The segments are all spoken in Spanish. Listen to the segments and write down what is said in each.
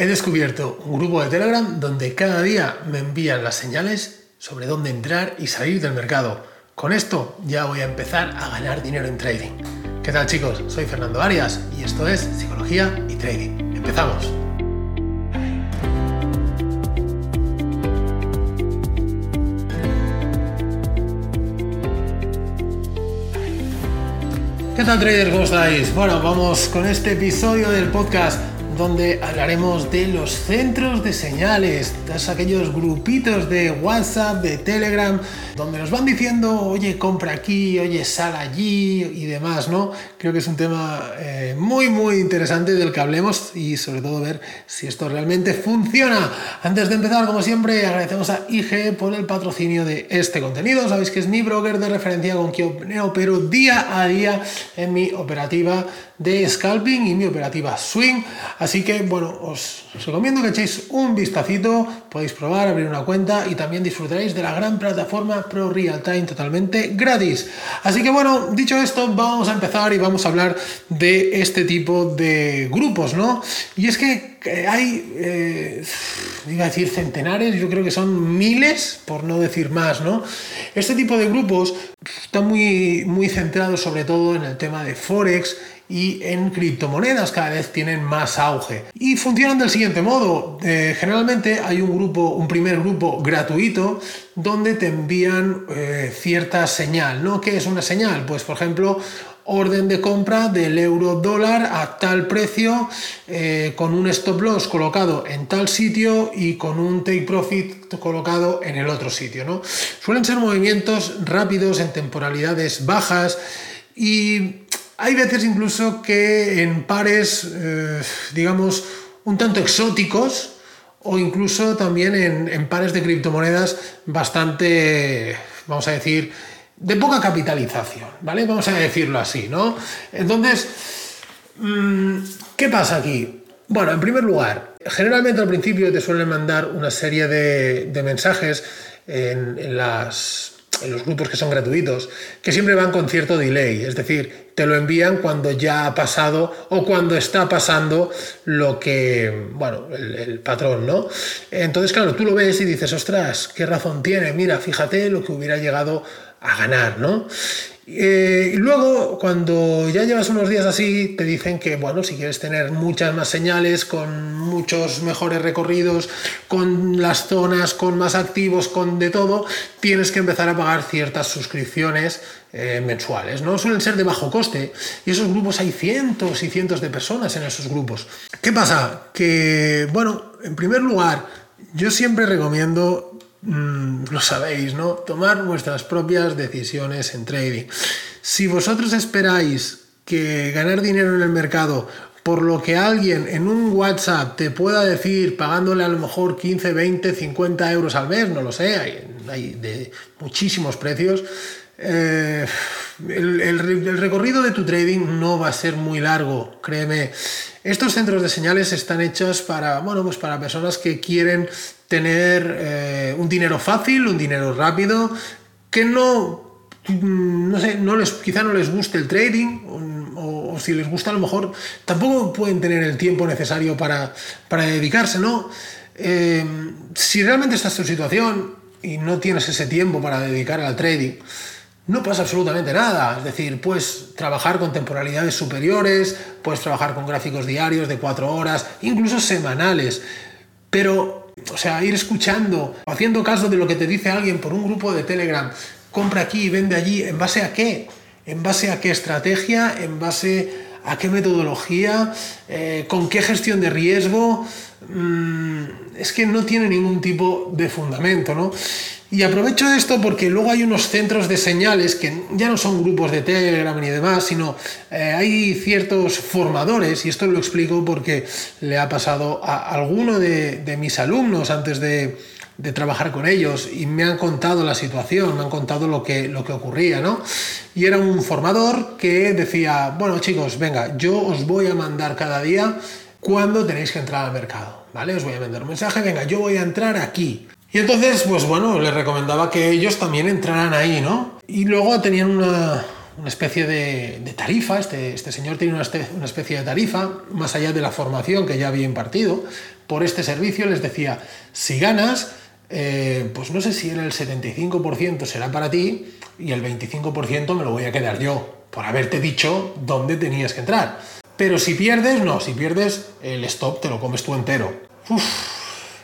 He descubierto un grupo de Telegram donde cada día me envían las señales sobre dónde entrar y salir del mercado. Con esto ya voy a empezar a ganar dinero en trading. ¿Qué tal chicos? Soy Fernando Arias y esto es Psicología y Trading. Empezamos. ¿Qué tal traders? ¿Cómo estáis? Bueno, vamos con este episodio del podcast donde hablaremos de los centros de señales, de aquellos grupitos de WhatsApp, de Telegram, donde nos van diciendo, oye, compra aquí, oye, sal allí y demás, ¿no? Creo que es un tema eh, muy, muy interesante del que hablemos y sobre todo ver si esto realmente funciona. Antes de empezar, como siempre, agradecemos a IG por el patrocinio de este contenido. Sabéis que es mi broker de referencia con quien opero día a día en mi operativa de scalping y mi operativa swing. Así que, bueno, os recomiendo que echéis un vistacito, podéis probar, abrir una cuenta y también disfrutaréis de la gran plataforma Pro Real Time totalmente gratis. Así que, bueno, dicho esto, vamos a empezar y vamos a hablar de este tipo de grupos, ¿no? Y es que hay, eh, iba a decir centenares, yo creo que son miles, por no decir más, ¿no? Este tipo de grupos están muy, muy centrados sobre todo en el tema de Forex y en criptomonedas cada vez tienen más auge. Y funcionan del siguiente modo. Eh, generalmente hay un grupo, un primer grupo gratuito donde te envían eh, cierta señal, ¿no? ¿Qué es una señal? Pues por ejemplo, orden de compra del euro dólar a tal precio eh, con un stop loss colocado en tal sitio y con un take profit colocado en el otro sitio. ¿no? Suelen ser movimientos rápidos en temporalidades bajas y hay veces incluso que en pares, eh, digamos, un tanto exóticos o incluso también en, pares de criptomonedas bastante, vamos a decir, de poca capitalización, ¿vale? Vamos a decirlo así, ¿no? Entonces, mm, ¿qué pasa aquí? Bueno, en primer lugar, generalmente al principio te suelen mandar una serie de, mensajes en los grupos que son gratuitos, que siempre van con cierto delay, es decir, te lo envían cuando ya ha pasado o cuando está pasando lo que, bueno, el, patrón, ¿no? Entonces, claro, tú lo ves y dices, ostras, ¿qué razón tiene? Mira, fíjate lo que hubiera llegado a ganar, ¿no? Eh, y luego, cuando ya llevas unos días así, te dicen que, bueno, si quieres tener muchas más señales, con muchos mejores recorridos, con las zonas, con más activos, con de todo, tienes que empezar a pagar ciertas suscripciones eh, mensuales, ¿no? Suelen ser de bajo coste y esos grupos hay cientos y cientos de personas en esos grupos. ¿Qué pasa? Que, bueno, en primer lugar, yo siempre recomiendo Mm, lo sabéis, ¿no? Tomar vuestras propias decisiones en trading. Si vosotros esperáis que ganar dinero en el mercado por lo que alguien en un WhatsApp te pueda decir pagándole a lo mejor 15, 20, 50 euros al mes, no lo sé, hay, de muchísimos precios, eh, el, recorrido de tu trading no va a ser muy largo, créeme. Estos centros de señales están hechos para, bueno, pues para personas que quieren tener eh, un dinero fácil, un dinero rápido, que no, mm, no sé, no les, quizá no les guste el trading, o, si les gusta a lo mejor, tampoco pueden tener el tiempo necesario para, para dedicarse, ¿no? Eh, si realmente estás en tu situación y no tienes ese tiempo para dedicar al trading, no pasa absolutamente nada. Es decir, puedes trabajar con temporalidades superiores, puedes trabajar con gráficos diarios de cuatro horas, incluso semanales. Pero o sea, ir escuchando, haciendo caso de lo que te dice alguien por un grupo de Telegram, compra aquí y vende allí, ¿en base a qué? ¿En base a qué estrategia? ¿En base a qué metodología? Eh, ¿Con qué gestión de riesgo? Mm, es que no tiene ningún tipo de fundamento, ¿no? Y aprovecho esto porque luego hay unos centros de señales que ya no son grupos de Telegram ni demás, sino eh, hay ciertos formadores, y esto lo explico porque le ha pasado a alguno de, mis alumnos antes de, trabajar con ellos y me han contado la situación, me han contado lo que, lo que ocurría, ¿no? Y era un formador que decía, bueno chicos, venga, yo os voy a mandar cada día cuando tenéis que entrar al mercado, ¿vale? Os voy a mandar un mensaje, venga, yo voy a entrar aquí. Y entonces, pues bueno, les recomendaba que ellos también entraran ahí, ¿no? Y luego tenían una, especie de, tarifa, este, este señor tiene una, especie de tarifa, más allá de la formación que ya había impartido, por este servicio, les decía, si ganas, eh, pues no sé si el 75% será para ti y el 25% me lo voy a quedar yo, por haberte dicho dónde tenías que entrar. Pero si pierdes, no, si pierdes, el stop te lo comes tú entero.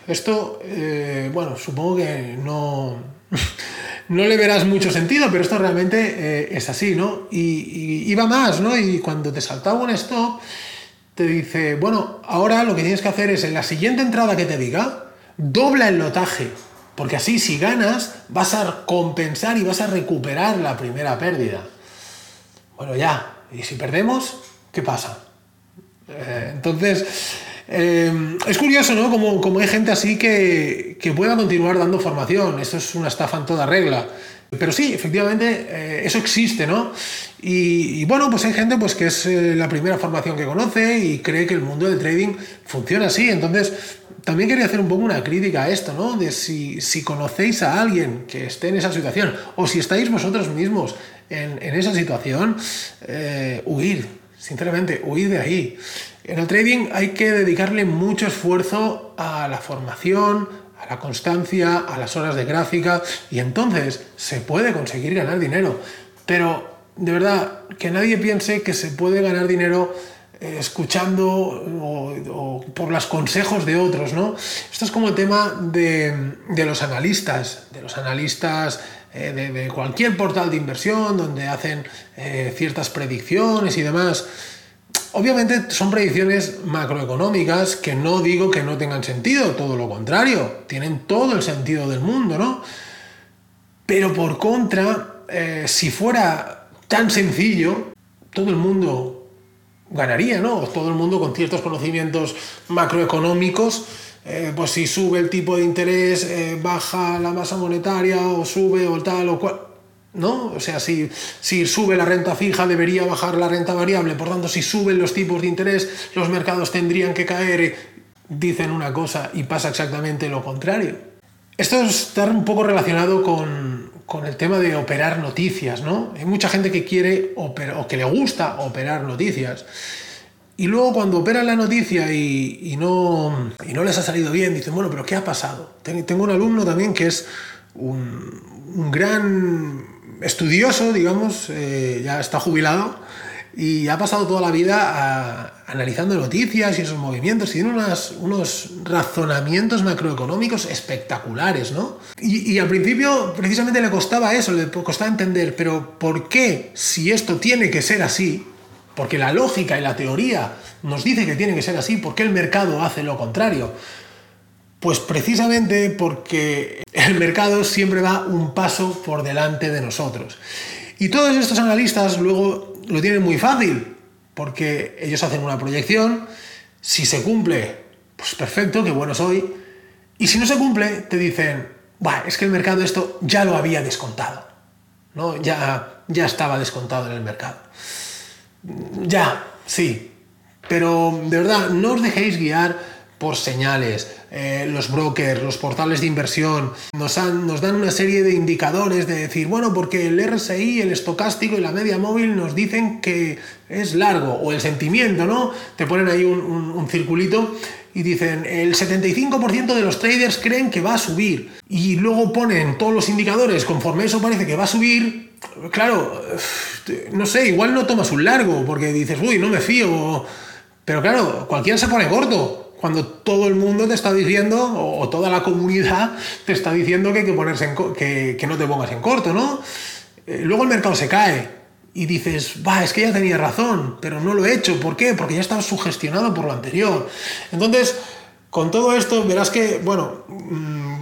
esto, eh, bueno, supongo que no, no le verás mucho sentido, pero esto realmente eh, es así, ¿no? Y, y, va más, ¿no? Y cuando te saltaba un stop, te dice, bueno, ahora lo que tienes que hacer es en la siguiente entrada que te diga, dobla el lotaje, porque así si ganas vas a compensar y vas a recuperar la primera pérdida. Bueno, ya, ¿y si perdemos? ¿Qué pasa? Eh, entonces, eh, es curioso, ¿no? Como, como, hay gente así que, que pueda continuar dando formación. Esto es una estafa en toda regla. Pero sí, efectivamente, eh, eso existe, ¿no? Y, bueno, pues hay gente pues, que es la primera formación que conoce y cree que el mundo del trading funciona así. Entonces, también quería hacer un poco una crítica a esto, ¿no? De si, conocéis a alguien que esté en esa situación o si estáis vosotros mismos en, esa situación, eh, huir, sinceramente, huir de ahí. En el trading hay que dedicarle mucho esfuerzo a la formación, a la constancia, a las horas de gráfica y entonces se puede conseguir ganar dinero. Pero de verdad, que nadie piense que se puede ganar dinero escuchando o, por los consejos de otros, ¿no? Esto es como el tema de, los analistas, de los analistas eh, de, cualquier portal de inversión donde hacen eh, ciertas predicciones y demás. Obviamente son predicciones macroeconómicas que no digo que no tengan sentido, todo lo contrario, tienen todo el sentido del mundo, ¿no? Pero por contra, eh, si fuera tan sencillo, todo el mundo ganaría, ¿no? Todo el mundo con ciertos conocimientos macroeconómicos, eh, pues si sube el tipo de interés, eh, baja la masa monetaria o sube o tal o cual ¿no? O sea, si, si sube la renta fija, debería bajar la renta variable, por tanto, si suben los tipos de interés, los mercados tendrían que caer, dicen una cosa y pasa exactamente lo contrario. Esto está un poco relacionado con, el tema de operar noticias, ¿no? Hay mucha gente que quiere o que le gusta operar noticias. Y luego cuando operan la noticia y, no, y no les ha salido bien, dicen, bueno, pero ¿qué ha pasado? Tengo un alumno también que es un, un gran estudioso, digamos, eh, ya está jubilado y ha pasado toda la vida analizando noticias y esos movimientos y tiene unos razonamientos macroeconómicos espectaculares, ¿no? Y, y, al principio precisamente le costaba eso, le costaba entender, pero ¿por qué si esto tiene que ser así? Porque la lógica y la teoría nos dice que tiene que ser así, ¿por qué el mercado hace lo contrario? Pues precisamente porque el mercado siempre va un paso por delante de nosotros. Y todos estos analistas luego lo tienen muy fácil, porque ellos hacen una proyección, si se cumple, pues perfecto, qué bueno soy, y si no se cumple, te dicen, es que el mercado esto ya lo había descontado, ¿no? ya, ya estaba descontado en el mercado. Ya, sí, pero de verdad, no os dejéis guiar por señales. Eh, los brokers, los portales de inversión nos, nos dan una serie de indicadores de decir, bueno, porque el RSI, el estocástico y la media móvil nos dicen que es largo, o el sentimiento, ¿no? Te ponen ahí un, un circulito y dicen, el 75% de los traders creen que va a subir. Y luego ponen todos los indicadores, conforme eso parece que va a subir, claro, no sé, igual no tomas un largo, porque dices, uy, no me fío. Pero claro, cualquiera se pone corto cuando todo el mundo te está diciendo, o toda la comunidad te está diciendo que, hay que, ponerse que, que, no te pongas en corto, ¿no? Eh, luego el mercado se cae y dices, va, es que ya tenía razón, pero no lo he hecho. ¿Por qué? Porque ya estaba sugestionado por lo anterior. Entonces, con todo esto, verás que, bueno, mm,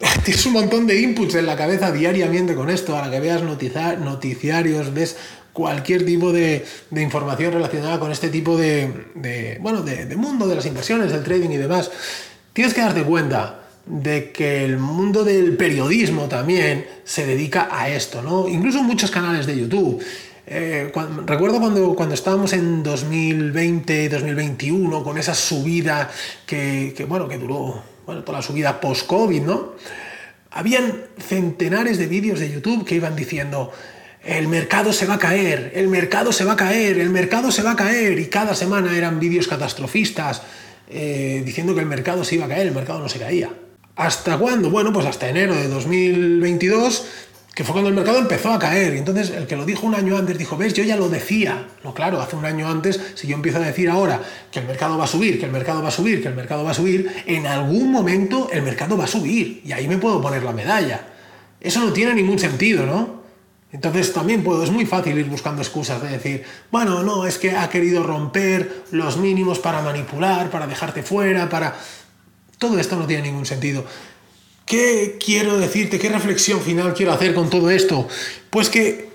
tienes un montón de inputs en la cabeza diariamente con esto, a la que veas noticiarios, ves cualquier tipo de, información relacionada con este tipo de, bueno, de, mundo de las inversiones, del trading y demás, tienes que darte cuenta de que el mundo del periodismo también se dedica a esto, ¿no? Incluso muchos canales de YouTube. Eh, recuerdo cuando, cuando estábamos en 2020, 2021, con esa subida que, que bueno, que duró, bueno, toda la subida post-COVID, ¿no? Habían centenares de vídeos de YouTube que iban diciendo, el mercado se va a caer, el mercado se va a caer, el mercado se va a caer, y cada semana eran vídeos catastrofistas. eh, diciendo que el mercado se iba a caer, el mercado no se caía. ¿Hasta cuándo? Bueno, pues hasta enero de 2022 que fue cuando el mercado empezó a caer. Y entonces el que lo dijo un año antes dijo, ves, yo ya lo decía. No, claro, hace un año antes, si yo empiezo a decir ahora que el mercado va a subir, que el mercado va a subir, que el mercado va a subir, en algún momento el mercado va a subir. Y ahí me puedo poner la medalla. Eso no tiene ningún sentido, ¿no? Entonces también puedo, es muy fácil ir buscando excusas de decir, bueno, no, es que ha querido romper los mínimos para manipular, para dejarte fuera, para... Todo esto no tiene ningún sentido. ¿Qué quiero decirte? ¿Qué reflexión final quiero hacer con todo esto? Pues que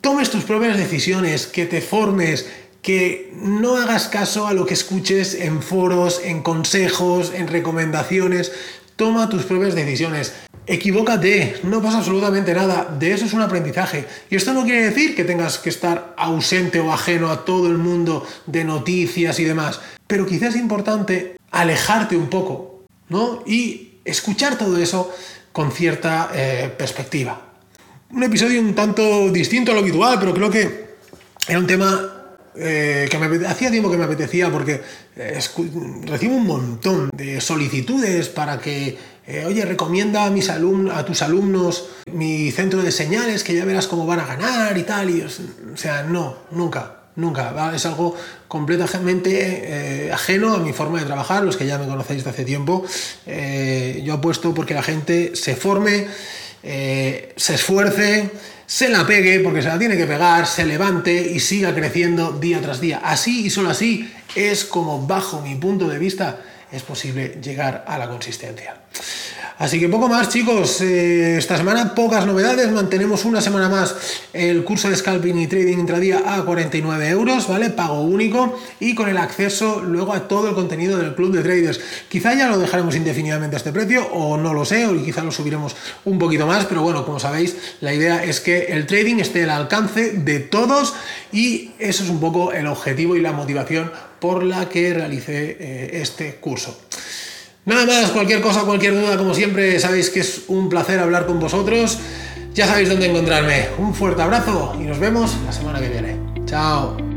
tomes tus propias decisiones, que te formes, que no hagas caso a lo que escuches en foros, en consejos, en recomendaciones. Toma tus propias decisiones. Equivócate, no pasa absolutamente nada. De eso es un aprendizaje. Y esto no quiere decir que tengas que estar ausente o ajeno a todo el mundo de noticias y demás. Pero quizás es importante alejarte un poco, ¿no? Y escuchar todo eso con cierta eh, perspectiva. Un episodio un tanto distinto a lo habitual, pero creo que era un tema eh, que me hacía tiempo que me apetecía porque eh, recibo un montón de solicitudes para que, oye, recomienda a, mis a tus alumnos mi centro de señales, que ya verás cómo van a ganar y tal. Y, o sea, no, nunca. Nunca, es algo completamente eh, ajeno a mi forma de trabajar, los que ya me conocéis de hace tiempo. Eh, yo apuesto porque la gente se forme, eh, se esfuerce, se la pegue, porque se la tiene que pegar, se levante y siga creciendo día tras día. Así y solo así es como, bajo mi punto de vista, es posible llegar a la consistencia. Así que poco más, chicos. Eh, esta semana pocas novedades. Mantenemos una semana más el curso de scalping y trading intradía a 49 euros, ¿vale? Pago único y con el acceso luego a todo el contenido del club de traders. Quizá ya lo dejaremos indefinidamente a este precio, o no lo sé, o quizá lo subiremos un poquito más, pero bueno, como sabéis, la idea es que el trading esté al alcance de todos y eso es un poco el objetivo y la motivación por la que realicé eh, este curso. Nada más, cualquier cosa, cualquier duda, como siempre, sabéis que es un placer hablar con vosotros. Ya sabéis dónde encontrarme. Un fuerte abrazo y nos vemos la semana que viene. Chao.